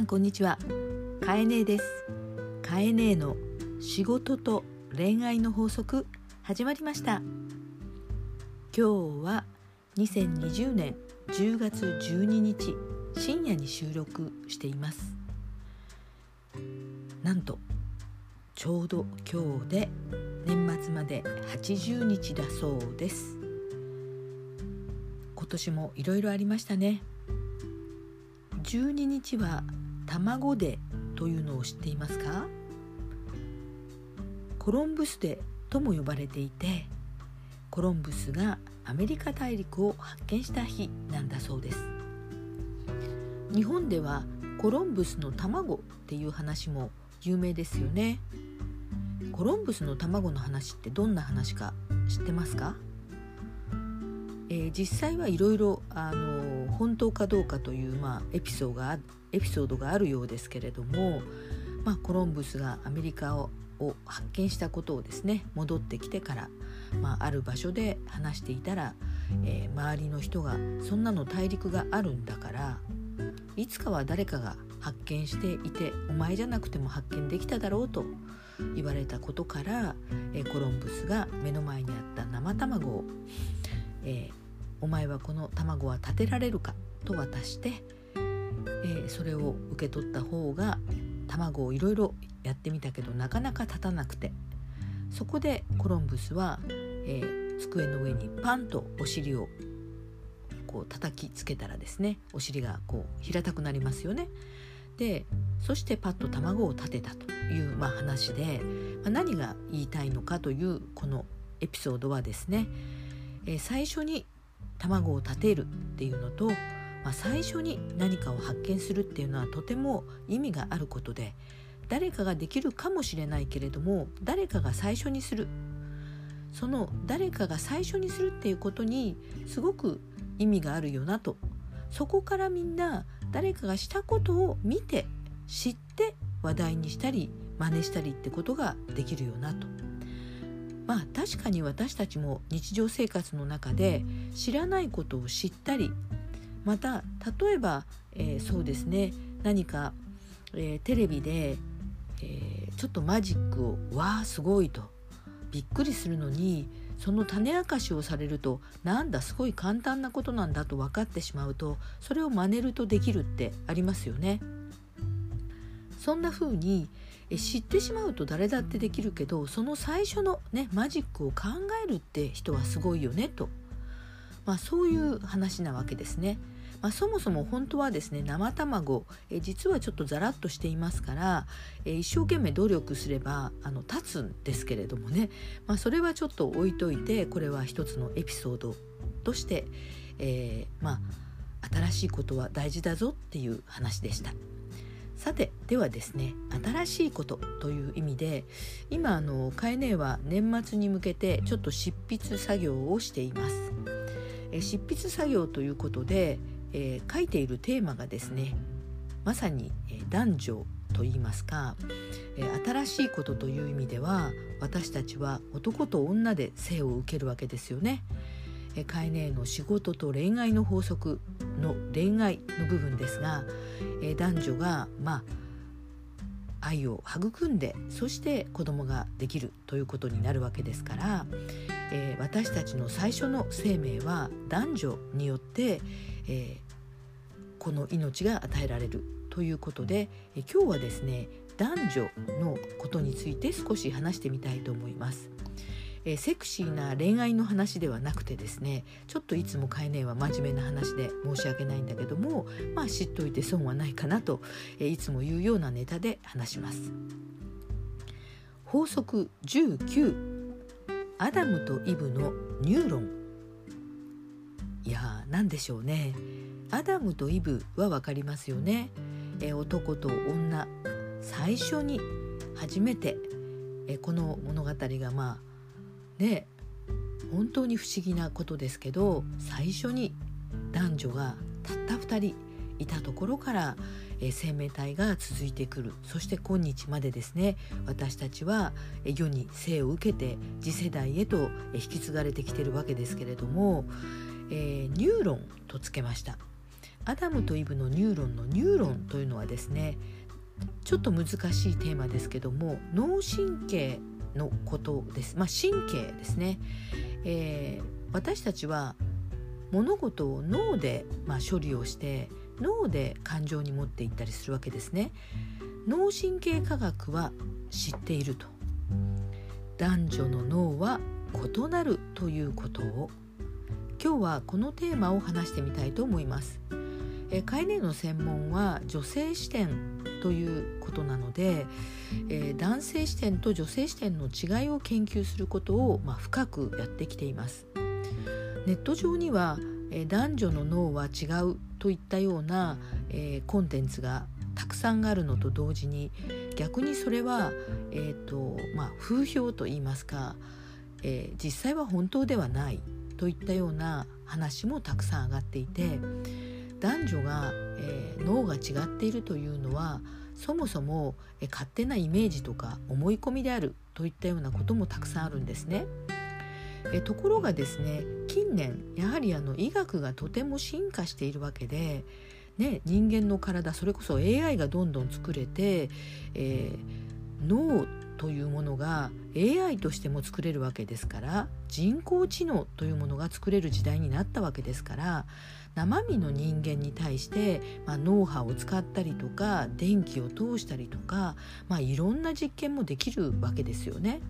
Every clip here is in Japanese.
んこんにちは。かえねえです。かえねえの仕事と恋愛の法則始まりました。今日は2020年10月12日深夜に収録しています。なんとちょうど今日で年末まで80日だそうです。今年もいろいろありましたね。12日は卵デーというのを知っていますか？コロンブスデとも呼ばれていてコロンブスがアメリカ大陸を発見した日なんだそうです。日本ではコロンブスの卵っていう話も有名ですよね。コロンブスの卵の話ってどんな話か知ってますか？えー、実際はいろいろ本当かどうかという、まあ、エピソードがエピソードがあるようですけれども、まあ、コロンブスがアメリカを発見したことをですね戻ってきてから、まあ、ある場所で話していたら、えー、周りの人がそんなの大陸があるんだからいつかは誰かが発見していてお前じゃなくても発見できただろうと言われたことから、えー、コロンブスが目の前にあった生卵を、えー、お前はこの卵は立てられるかと渡して、えー、それを受け取った方が卵をいろいろやってみたけどなかなか立たなくてそこでコロンブスは、えー、机の上にパンとお尻をこう叩きつけたらですねお尻がこう平たくなりますよね。でそしてパッと卵を立てたという、まあ、話で、まあ、何が言いたいのかというこのエピソードはですね、えー、最初に卵を立てるっていうのと、まあ、最初に何かを発見するっていうのはとても意味があることで誰かができるかもしれないけれども誰かが最初にするその誰かが最初にするっていうことにすごく意味があるよなとそこからみんな誰かがしたことを見て知って話題にしたり真似したりってことができるよなと。まあ確かに私たちも日常生活の中で知らないことを知ったりまた例えば、えー、そうですね。何か、えー、テレビで、えー、ちょっとマジックを「わあすごい」と。びっくりするのにその種明かしをされるとなんだすごい簡単なことなんだと分かってしまうとそれを真似るとできるってありますよね。そんな風に知ってしまうと誰だってできるけどその最初のねマジックを考えるって人はすごいよねと、まあ、そういう話なわけですね。まあ、そもそも本当はですね生卵え実はちょっとザラッとしていますからえ一生懸命努力すればあの立つんですけれどもね、まあ、それはちょっと置いといてこれは一つのエピソードとして、えー、まあ新しいことは大事だぞっていう話でした。さてではですね新しいことという意味で今あのカエネは年末に向けてちょっと執筆作業をしています。え執筆作業ということで、え、書いているテーマがですねまさに、え、男女と言いますか、え、新しいことという意味では私たちは男と女で生を受けるわけですよね。えカエネの仕事と恋愛の法則の恋愛の部分ですが、え男女がまあ愛を育んでそして子供ができるということになるわけですから、えー、私たちの最初の生命は男女によって、えー、この命が与えられるということで、え今日はですね男女のことについて少し話してみたいと思います。えー、セクシーな恋愛の話ではなくてですねちょっといつもカエネは真面目な話で申し訳ないんだけどもまあ知っといて損はないかなと、えー、いつも言うようなネタで話します。法則19アダムとイブのニューロン。いや何でしょうね。アダムとイブは分かりますよね、え、男と女。最初に初めて、え、この物語がまあで本当に不思議なことですけど最初に男女がたった2人いたところから、え生命体が続いてくる。そして今日までですね私たちは世に生を受けて次世代へと引き継がれてきてるわけですけれども、えー、ニューロンとつけました。アダムとイブのニューロンのニューロンというのはですねちょっと難しいテーマですけども脳神経のことです、まあ、神経ですね、えー、私たちは物事を脳で、まあ、処理をして脳で感情に持っていったりするわけですね脳神経科学は知っていると男女の脳は異なるということを今日はこのテーマを話してみたいと思います。えカイネの専門は女性視点ということなので、え男性視点と女性視点の違いを研究することを、まあ、深くやってきています。ネット上には、え男女の脳は違うといったような、えコンテンツがたくさんあるのと同時に逆にそれは、えーとまあ、風評といいますか、えー、実際は本当ではないといったような話もたくさん上がっていて男女が、えー、脳が違っているというのはそもそも、え、勝手なイメージとか思い込みであるといったようなこともたくさんあるんですね。えところがですね近年やはりあの医学がとても進化しているわけで、ね、人間の体それこそ AI がどんどん作れて、えー、脳というものが AI としても作れるわけですから人工知能というものが作れる時代になったわけですから生身の人間に対して、まあ、脳波を使ったりとか電気を通したりとか、まあ、いろんな実験もできるわけですよね。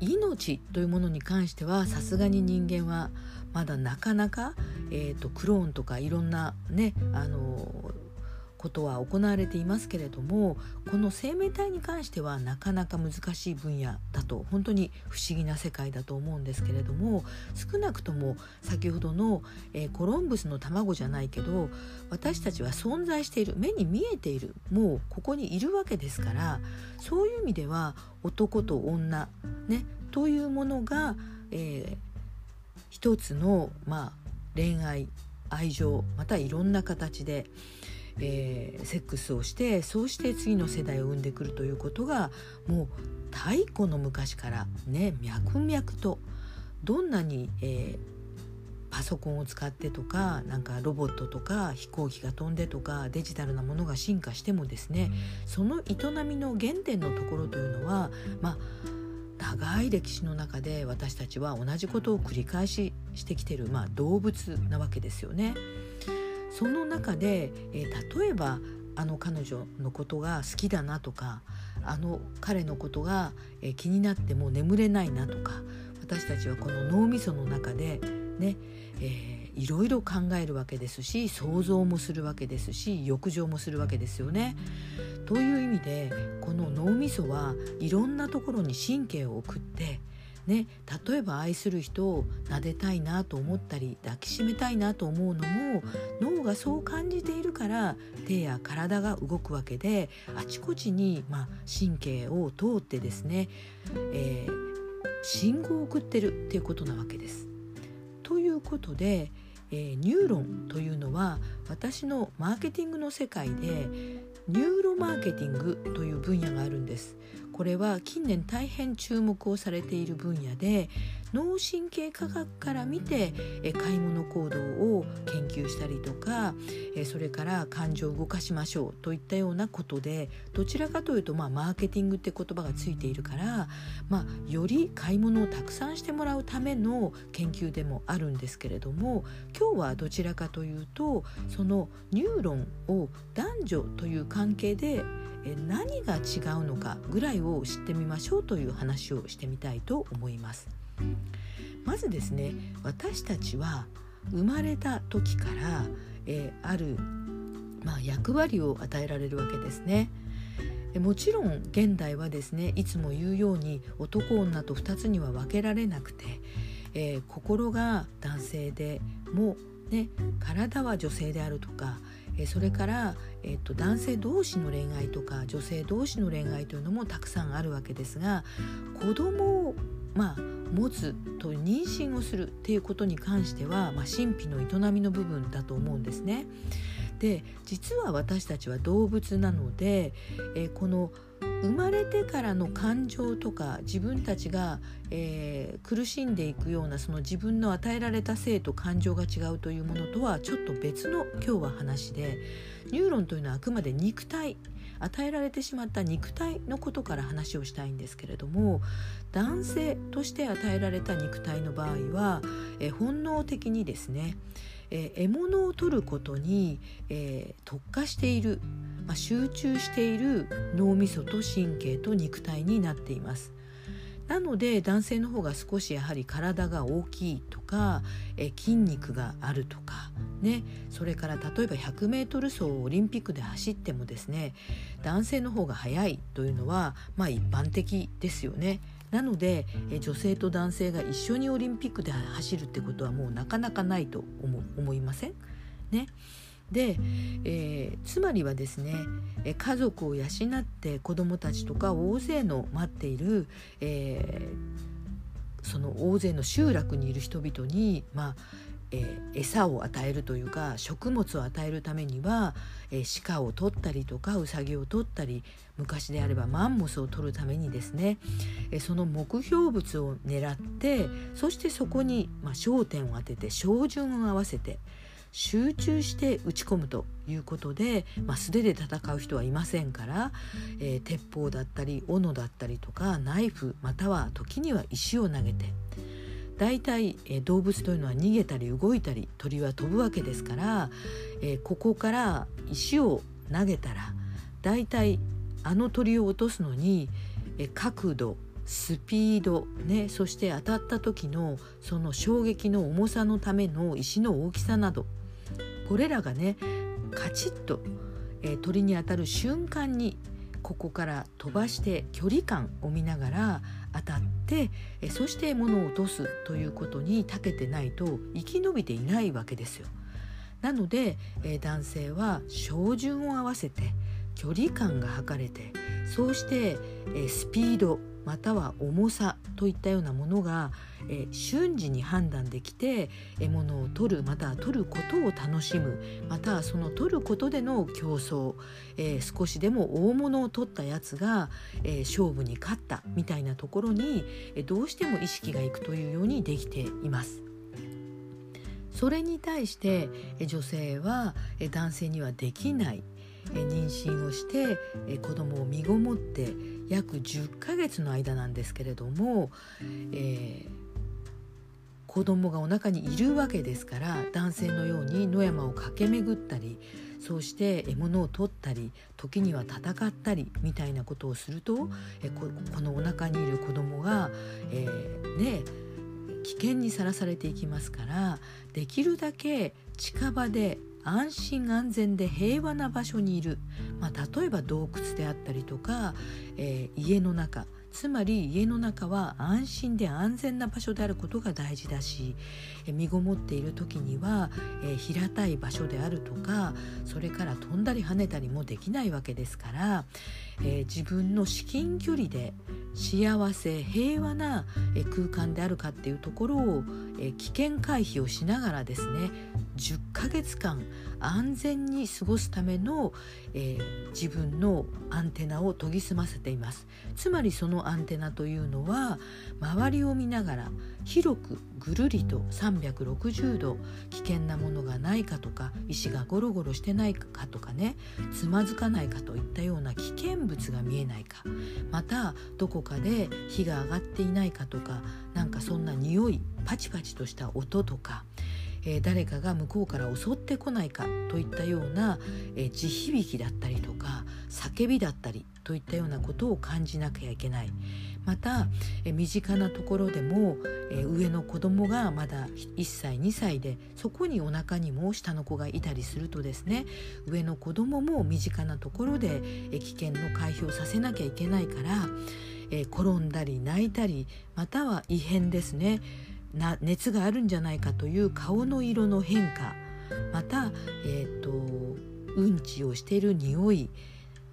命というものに関してはさすがに人間はまだなかなか、えーと、とクローンとかいろんなねあのことは行われていますけれどもこの生命体に関してはなかなか難しい分野だと本当に不思議な世界だと思うんですけれども少なくとも先ほどの、えー、コロンブスの卵じゃないけど私たちは存在している目に見えているもうここにいるわけですからそういう意味では男と女、ね、というものが、えー、一つの、まあ、恋愛愛情またいろんな形で、えー、セックスをしてそうして次の世代を生んでくるということがもう太古の昔からね脈々とどんなに、えー、パソコンを使ってとかなんかロボットとか飛行機が飛んでとかデジタルなものが進化してもですねその営みの原点のところというのはまあ長い歴史の中で私たちは同じことを繰り返ししてきてる、まあ、動物なわけですよね。その中で、えー、例えばあの彼女のことが好きだなとかあの彼のことが、えー、気になっても眠れないなとか私たちはこの脳みその中でね、えー、いろいろ考えるわけですし想像もするわけですし欲情もするわけですよね。という意味でこの脳みそはいろんなところに神経を送ってね、例えば愛する人を撫でたいなと思ったり抱きしめたいなと思うのも脳がそう感じているから手や体が動くわけであちこちに、まあ、神経を通ってですね、えー、信号を送ってるっていうことなわけです。ということで、えー、ニューロンというのは私のマーケティングの世界でニューロマーケティングという分野があるんです。これは近年大変注目をされている分野で脳神経科学から見て買い物行動を研究したりとかそれから感情を動かしましょうといったようなことでどちらかというとまあマーケティングって言葉がついているから、まあ、より買い物をたくさんしてもらうための研究でもあるんですけれども今日はどちらかというとそのニューロンを男女という関係で何が違うのかぐらいを知ってみましょうという話をしてみたいと思います。まずですね私たちは生まれた時から、えー、ある、まあ、役割を与えられるわけですね。もちろん現代はですねいつも言うように男女と2つには分けられなくて、えー、心が男性でも、ね、体は女性であるとかえそれから、えっと、男性同士の恋愛とか女性同士の恋愛というのもたくさんあるわけですが子供をまあ持つと妊娠をするっていうことに関しては、まあ、神秘の営みの部分だと思うんですね。で実は私たちは動物なので、えこの生まれてからの感情とか自分たちが、えー、苦しんでいくようなその自分の与えられた性と感情が違うというものとはちょっと別の今日は話でニューロンというのはあくまで肉体与えられてしまった肉体のことから話をしたいんですけれども男性として与えられた肉体の場合は、え本能的にですね、え獲物を取ることに、え特化している、まあ、集中している脳みそと神経と肉体になっています。なので男性の方が少しやはり体が大きいとかえ筋肉があるとかねそれから例えば 100m 走をオリンピックで走ってもですね男性の方が速いというのはまあ一般的ですよね。なのでえ女性と男性が一緒にオリンピックで走るってことはもうなかなかないと思思いません？ね。で、えー、つまりはですね家族を養って子どもたちとか大勢の待っている、えー、その大勢の集落にいる人々に、まあえー、餌を与えるというか食物を与えるためには、えー、鹿を取ったりとかウサギを取ったり昔であればマンモスを取るためにですね、えー、その目標物を狙ってそしてそこに、まあ、焦点を当てて照準を合わせて集中して打ち込むということで、まあ、素手で戦う人はいませんから、えー、鉄砲だったり斧だったりとかナイフまたは時には石を投げて大体、え、動物というのは逃げたり動いたり鳥は飛ぶわけですから、え、ここから石を投げたら大体あの鳥を落とすのに、え角度スピード、ね、そして当たった時のその衝撃の重さのための石の大きさなどこれらがねカチッと、え、鳥に当たる瞬間にここから飛ばして距離感を見ながら当たって、え、そして物を落とすということに長けてないと生き延びていないわけですよ。なので、え、男性は照準を合わせて距離感が測れてそうして、えスピードまたは重さといったようなものが、え瞬時に判断できて獲物を取るまたは取ることを楽しむまたはその取ることでの競争、えー、少しでも大物を取ったやつが、えー、勝負に勝ったみたいなところに、えどうしても意識がいくというようにできています。それに対して女性は男性にはできない妊娠をして子供を身ごもって約10ヶ月の間なんですけれども、えー、子供がお腹にいるわけですから男性のように野山を駆け巡ったりそうして獲物を取ったり時には戦ったりみたいなことをするとえここのお腹にいる子供が、えー、ね危険にさらされていきますからできるだけ近場で安心安全で平和な場所にいる、まあ、例えば洞窟であったりとか、えー、家の中つまり家の中は安心で安全な場所であることが大事だし身ごもっている時には、平たい場所であるとかそれから飛んだり跳ねたりもできないわけですから、え、自分の至近距離で幸せ平和な空間であるかっていうところを危険回避をしながらですね10ヶ月間安全に過ごすための、えー、自分のアンテナを研ぎ澄ませています。つまりそのアンテナというのは周りを見ながら広くぐるりと360度危険なものがないかとか石がゴロゴロしてないかとかねつまずかないかといったような危険物が見えないか。またどこかで火が上がっていないかとかなんかそんな匂いパチパチとした音とかえー、誰かが向こうから襲ってこないかといったような、えー、地響きだったりとか叫びだったりといったようなことを感じなきゃいけない。また、え身近なところでも、え上の子供がまだ1歳2歳でそこにお腹にも下の子がいたりするとですね上の子供も身近なところで、え危険の回避をさせなきゃいけないから、え転んだり泣いたりまたは異変ですね。な熱があるんじゃないかという顔の色の変化。また、えーと、うんちをしている匂い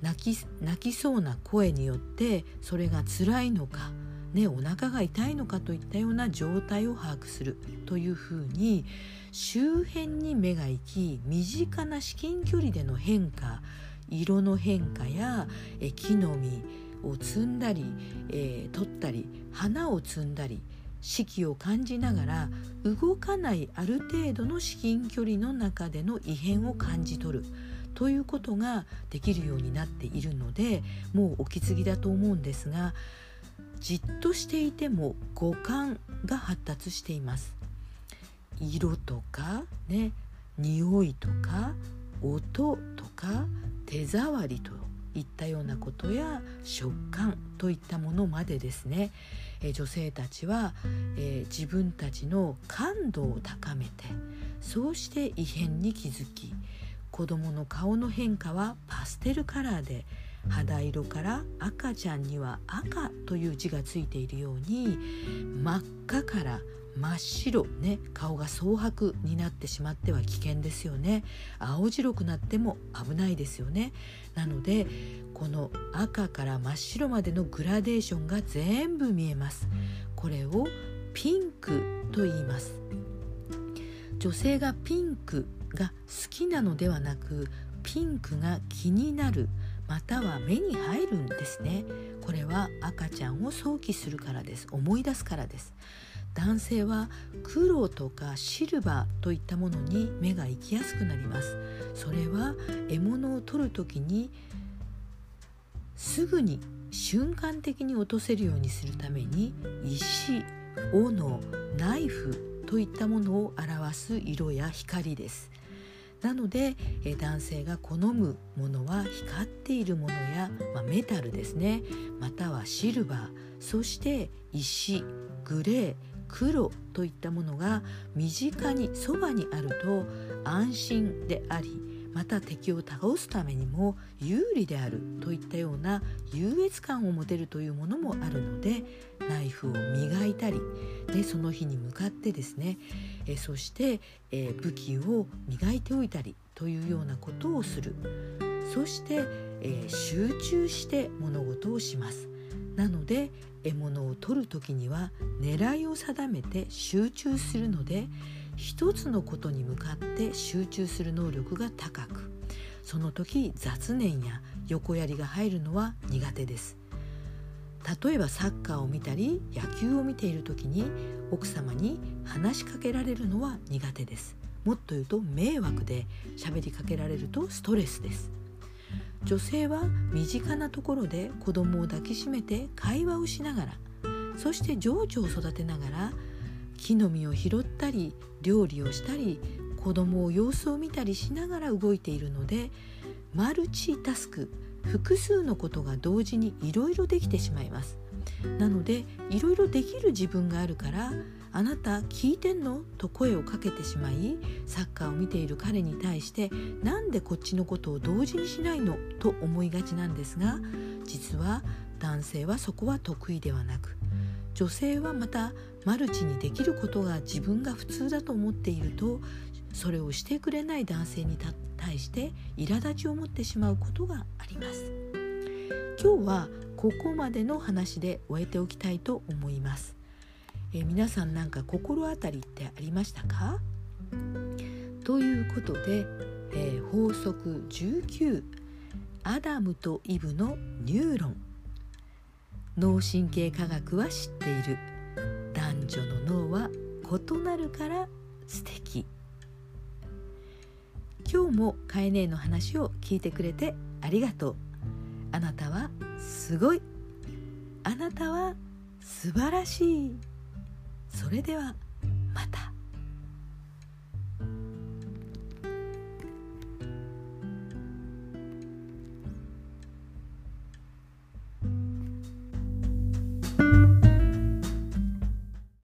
泣き泣きそうな声によってそれが辛いのか、ね、お腹が痛いのかといったような状態を把握するというふうに周辺に目が行き身近な至近距離での変化色の変化や木の実を摘んだり、えー、取ったり花を摘んだり四季を感じながら動かないある程度の至近距離の中での異変を感じ取るということができるようになっているのでもうお気づきだと思うんですがじっとしていても五感が発達しています。色とかね匂いとか音とか手触りといったようなことや食感といったものまでですね、え女性たちは、え、自分たちの感度を高めてそうして異変に気づき子どもの顔の変化はパステルカラーで肌色から赤ちゃんには赤という字がついているように真っ赤から真っ白ね顔が蒼白になってしまっては危険ですよね。青白くなっても危ないですよね。なのでこの赤から真っ白までのグラデーションが全部見えます。これをピンクと言います。女性がピンクが好きなのではなくピンクが気になるまたは目に入るんですね。これは赤ちゃんを想起するからです。思い出すからです。男性は黒とかシルバーといったものに目が行きやすくなります。それは獲物を取る時にすぐに瞬間的に落とせるようにするために石斧ナイフといったものを表す色や光です。なのでえ男性が好むものは光っているものや、まあ、メタルですね。またはシルバーそして石グレー黒といったものが身近にそばにあると安心でありまた敵を倒すためにも有利であるといったような優越感を持てるというものもあるのでナイフを磨いたりでその日に向かってですねえそして、え武器を磨いておいたりというようなことをする。そして、え集中して物事をします。なので獲物を取る時には狙いを定めて集中するので一つのことに向かって集中する能力が高くその時雑念や横やりが入るのは苦手です。例えばサッカーを見たり野球を見ている時に奥様に話しかけられるのは苦手です。もっと言うと迷惑で喋りかけられるとストレスです。女性は身近なところで子供を抱きしめて会話をしながらそして情緒を育てながら木の実を拾ったり料理をしたり子供を様子を見たりしながら動いているのでマルチタスク複数のことが同時にいろいろできてしまいますなのでいろいろできる自分があるから「あなた聞いてんの?」と声をかけてしまいサッカーを見ている彼に対して「なんでこっちのことを同時にしないの?」と思いがちなんですが実は男性はそこは得意ではなく女性はまたマルチにできることが自分が普通だと思っているとそれをしてくれない男性に対して苛立ちを持ってしまうことがあります。今日はここまでの話で終えておきたいと思います、え、皆さんなんか心当たりってありましたか？ということで、えー、法則19アダムとイブのニューロン。脳神経科学は知っている。男女の脳は異なるから素敵。今日もカエネの話を聞いてくれてありがとう。あなたはすごい。あなたは素晴らしい。それでは